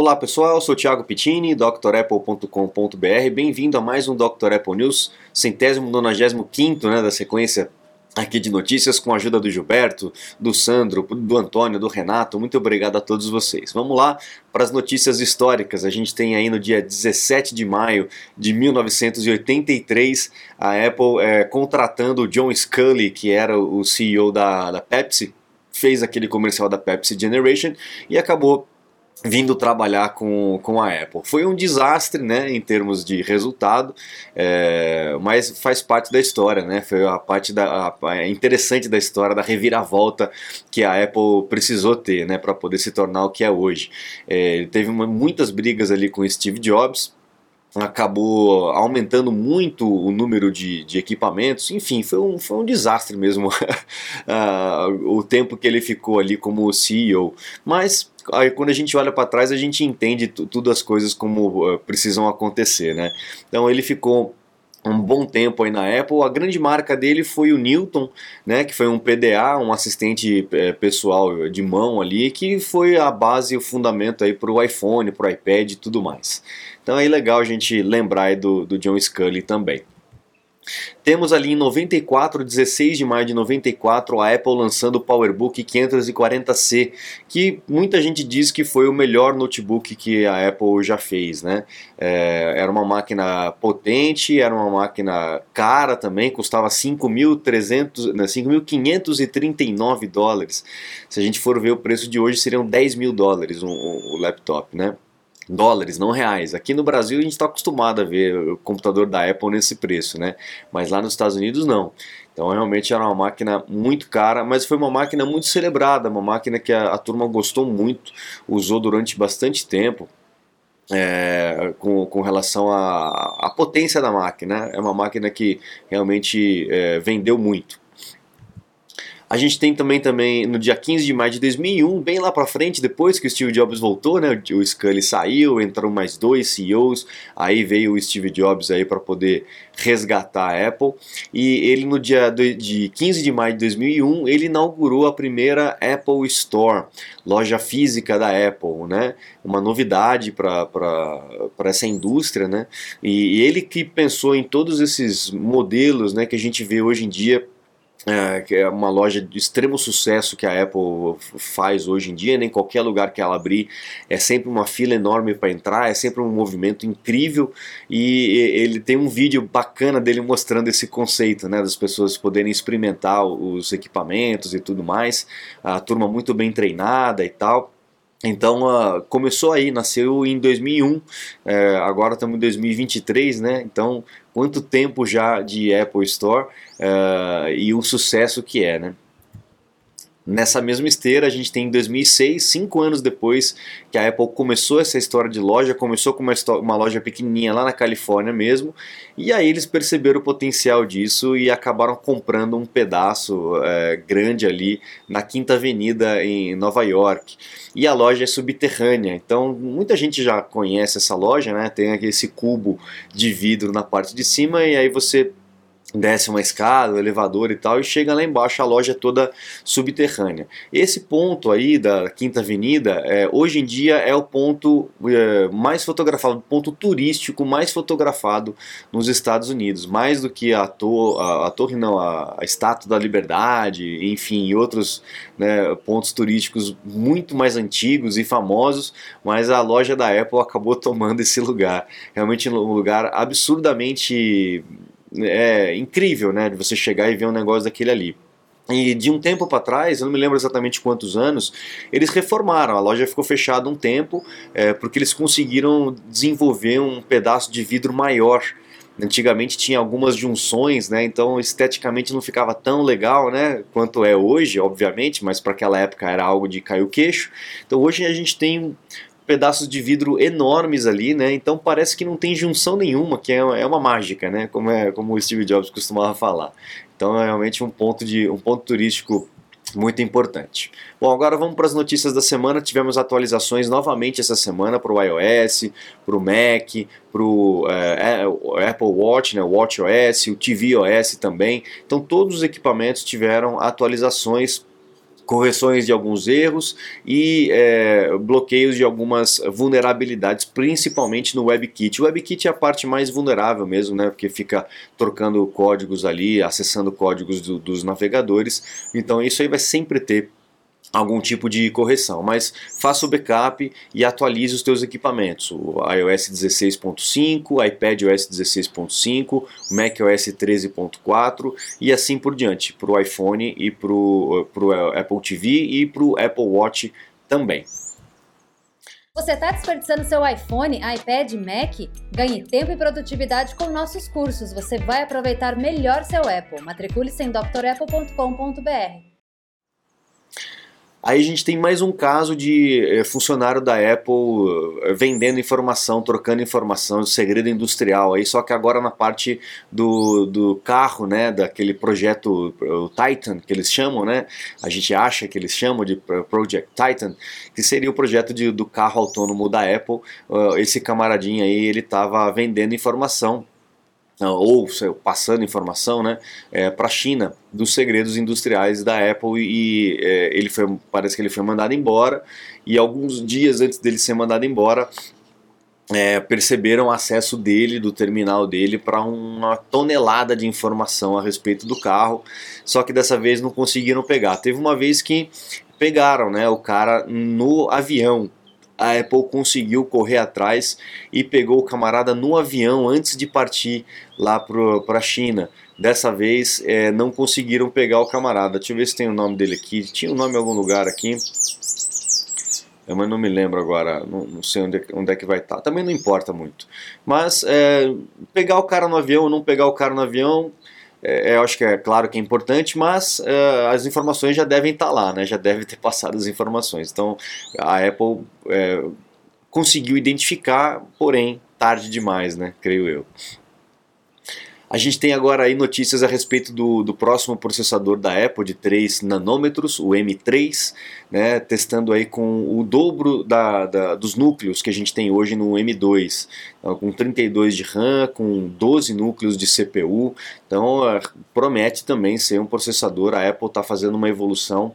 Olá pessoal, sou Thiago Pittini, drapple.com.br. Bem-vindo a mais um Dr. Apple News, centésimo, nonagésimo quinto né, da sequência aqui de notícias com a ajuda do Gilberto, do Sandro, do Antônio, do Renato. Muito obrigado a todos vocês. Vamos lá para as notícias históricas. A gente tem aí no dia 17 de maio de 1983 a Apple é, contratando o John Scully, que era o CEO da, da Pepsi, fez aquele comercial da Pepsi Generation e acabou vindo trabalhar com, com a Apple. Foi um desastre, né, em termos de resultado, é, mas faz parte da história, né, foi a parte da, a, interessante da história, da reviravolta que a Apple precisou ter, né, para poder se tornar o que é hoje. É, ele teve uma, muitas brigas ali com Steve Jobs, acabou aumentando muito o número de, de equipamentos, enfim, foi um, foi um desastre mesmo uh, o tempo que ele ficou ali como CEO. Mas aí, quando a gente olha para trás, a gente entende tudo as coisas como uh, precisam acontecer, né? Então ele ficou um bom tempo aí na Apple. A grande marca dele foi o Newton, né, que foi um PDA, um assistente é, pessoal de mão ali, que foi a base, o fundamento aí para o iPhone, para o iPad e tudo mais. Então é legal a gente lembrar do, do John Scully também. Temos ali em 94, 16 de maio de 94, a Apple lançando o PowerBook 540C, que muita gente diz que foi o melhor notebook que a Apple já fez, né? É, era uma máquina potente, era uma máquina cara também, custava 5.539 né, dólares. Se a gente for ver o preço de hoje, seriam 10 mil dólares o, o laptop, né? Dólares, não reais. Aqui no Brasil a gente está acostumado a ver o computador da Apple nesse preço, né? Mas lá nos Estados Unidos não. Então realmente era uma máquina muito cara, mas foi uma máquina muito celebrada, uma máquina que a, a turma gostou muito, usou durante bastante tempo. É, com, com relação à, potência da máquina, é uma máquina que realmente é, vendeu muito. A gente tem também, também no dia 15 de maio de 2001, bem lá para frente, depois que o Steve Jobs voltou, né, o Scully saiu, entraram mais dois CEOs, aí veio o Steve Jobs aí para poder resgatar a Apple, e ele no dia de 15 de maio de 2001, ele inaugurou a primeira Apple Store, loja física da Apple, né, uma novidade para essa indústria, né, e, e ele que pensou em todos esses modelos, né, que a gente vê hoje em dia é, que é uma loja de extremo sucesso que a Apple faz hoje em dia, nem né? qualquer lugar que ela abrir é sempre uma fila enorme para entrar, é sempre um movimento incrível e ele tem um vídeo bacana dele mostrando esse conceito, né, das pessoas poderem experimentar os equipamentos e tudo mais, a turma muito bem treinada e tal. Então uh, começou aí, nasceu em 2001, é, agora estamos em 2023, né? Então quanto tempo já de Apple Store uh, e o sucesso que é, né? Nessa mesma esteira, a gente tem em 2006, cinco anos depois que a Apple começou essa história de loja, começou com uma, uma, loja pequenininha lá na Califórnia mesmo, e aí eles perceberam o potencial disso e acabaram comprando um pedaço é, grande ali na Quinta Avenida em Nova York. E a loja é subterrânea, então muita gente já conhece essa loja, né? Tem aqui esse cubo de vidro na parte de cima e aí você desce uma escada, um elevador e tal, e chega lá embaixo, a loja é toda subterrânea. Esse ponto aí da Quinta Avenida, é, hoje em dia é o ponto é, mais fotografado, o ponto turístico mais fotografado nos Estados Unidos, mais do que a, to a, a torre, não, a, a, Estátua da Liberdade, enfim, e outros né, pontos turísticos muito mais antigos e famosos, mas a loja da Apple acabou tomando esse lugar. Realmente um lugar absurdamente é incrível, né? De você chegar e ver um negócio daquele ali. E de um tempo para trás, eu não me lembro exatamente quantos anos, eles reformaram. A loja ficou fechada um tempo é, porque eles conseguiram desenvolver um pedaço de vidro maior. Antigamente tinha algumas junções, né? Então esteticamente não ficava tão legal, né? Quanto é hoje, obviamente, mas para aquela época era algo de cair o queixo. Então hoje a gente tem pedaços de vidro enormes ali, né? Então parece que não tem junção nenhuma, que é, é uma mágica, né? Como é como o Steve Jobs costumava falar. Então é realmente um ponto de um ponto turístico muito importante. Bom, agora vamos para as notícias da semana. Tivemos atualizações novamente essa semana para o iOS, para o Mac, para o é, Apple Watch, né, WatchOS, o tvOS também. Então todos os equipamentos tiveram atualizações correções de alguns erros e é, bloqueios de algumas vulnerabilidades, principalmente no WebKit. O WebKit é a parte mais vulnerável mesmo, né, porque fica trocando códigos ali, acessando códigos do, dos navegadores. Então isso aí vai sempre ter algum tipo de correção, mas faça o backup e atualize os teus equipamentos, o iOS 16.5, iPadOS 16.5, macOS 13.4 e assim por diante, para o iPhone e para o Apple TV e para o Apple Watch também. Você está desperdiçando seu iPhone, iPad, Mac? Ganhe tempo e produtividade com nossos cursos. Você vai aproveitar melhor seu Apple. Matricule-se em drapple.com.br. Aí a gente tem mais um caso de é, funcionário da Apple é, vendendo informação, trocando informação, segredo industrial, aí só que agora na parte do, do carro, né, daquele projeto o Titan, que eles chamam, né, a gente acha que eles chamam de Project Titan, que seria o projeto de, do carro autônomo da Apple, esse camaradinho aí, ele estava vendendo informação ou passando informação né, é, para a China dos segredos industriais da Apple e é, ele foi, parece que ele foi mandado embora e alguns dias antes dele ser mandado embora é, perceberam acesso dele, do terminal dele, para uma tonelada de informação a respeito do carro, só que dessa vez não conseguiram pegar. Teve uma vez que pegaram né, o cara no avião, a Apple conseguiu correr atrás e pegou o camarada no avião antes de partir lá para a China. Dessa vez é, não conseguiram pegar o camarada. Deixa eu ver se tem o nome dele aqui. Tinha o um nome em algum lugar aqui. É, mas não me lembro agora, não, não sei onde, é onde, é que vai estar. Tá. Também não importa muito. Mas é, pegar o cara no avião ou não pegar o cara no avião, é, eu acho que é claro que é importante, mas é, as informações já devem estar lá, né? já deve ter passado as informações. Então a Apple é, conseguiu identificar, porém tarde demais, né? creio eu. A gente tem agora aí notícias a respeito do, do próximo processador da Apple de 3 nanômetros, o M3, né, testando aí com o dobro da, da, dos núcleos que a gente tem hoje no M2, então, com 32 de RAM, com 12 núcleos de CPU, então uh, promete também ser um processador, a Apple está fazendo uma evolução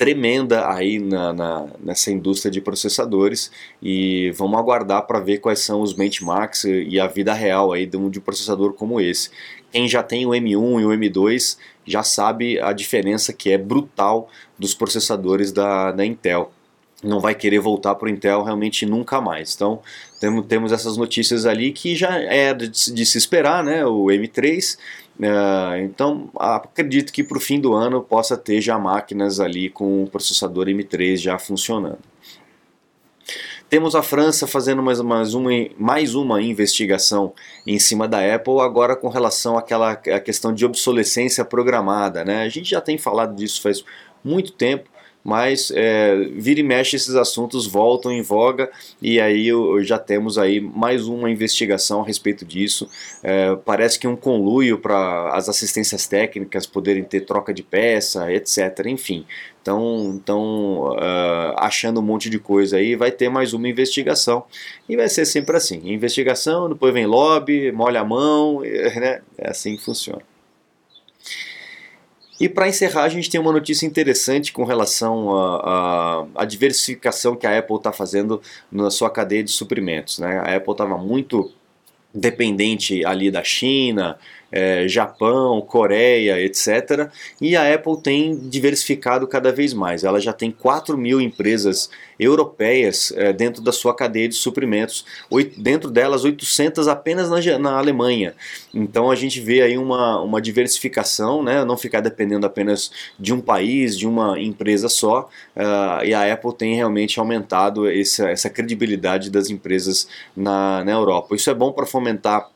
tremenda aí na, na, nessa indústria de processadores e vamos aguardar para ver quais são os benchmarks e a vida real aí de um, de processador como esse. Quem já tem o M1 e o M2 já sabe a diferença que é brutal dos processadores da, da Intel não vai querer voltar para o Intel realmente nunca mais. Então temos, temos essas notícias ali que já é de, de se esperar, né? O M3 Uh, então acredito que para o fim do ano possa ter já máquinas ali com o processador M3 já funcionando. Temos a França fazendo mais, mais, uma, mais uma investigação em cima da Apple, agora com relação àquela à questão de obsolescência programada. Né? A gente já tem falado disso faz muito tempo, mas é, vira e mexe esses assuntos voltam em voga e aí eu, já temos aí mais uma investigação a respeito disso. É, parece que um conluio para as assistências técnicas poderem ter troca de peça, etc. Enfim, estão uh, achando um monte de coisa aí, vai ter mais uma investigação e vai ser sempre assim: investigação, depois vem lobby, molha a mão, né? é assim que funciona. E para encerrar, a gente tem uma notícia interessante com relação à diversificação que a Apple está fazendo na sua cadeia de suprimentos. Né? A Apple estava muito dependente ali da China, é, Japão, Coreia, etc. E a Apple tem diversificado cada vez mais. Ela já tem 4 mil empresas europeias é, dentro da sua cadeia de suprimentos, oito, dentro delas 800 apenas na, na, Alemanha. Então a gente vê aí uma, uma diversificação, né? não ficar dependendo apenas de um país, de uma empresa só. Uh, e a Apple tem realmente aumentado essa, essa credibilidade das empresas na, na Europa. Isso é bom para fomentar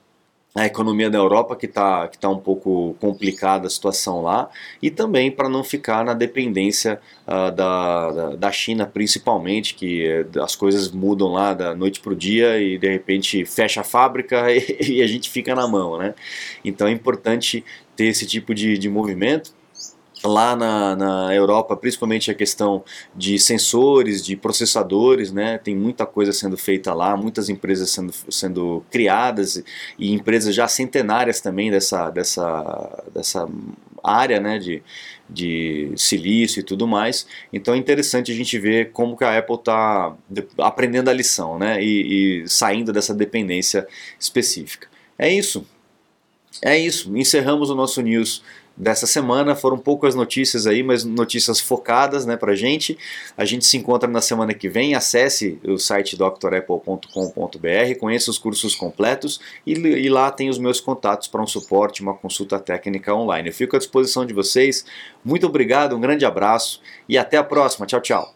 a economia da Europa, que está que tá um pouco complicada a situação lá, e também para não ficar na dependência uh, da, da, China, principalmente, que uh, as coisas mudam lá da noite para o dia e de repente fecha a fábrica e, e, a gente fica na mão. Né? Então é importante ter esse tipo de, de movimento lá na, na Europa, principalmente a questão de sensores, de processadores, né? Tem muita coisa sendo feita lá, muitas empresas sendo, sendo criadas e empresas já centenárias também dessa, dessa, dessa área né, de, de silício e tudo mais. Então é interessante a gente ver como que a Apple está aprendendo a lição né, e, e saindo dessa dependência específica. É isso. É isso. Encerramos o nosso news dessa semana. Foram poucas notícias aí, mas notícias focadas né, pra gente. A gente se encontra na semana que vem. Acesse o site drapple.com.br, conheça os cursos completos e, e lá tem os meus contatos para um suporte, uma consulta técnica online. Eu fico à disposição de vocês. Muito obrigado, um grande abraço e até a próxima. Tchau, tchau.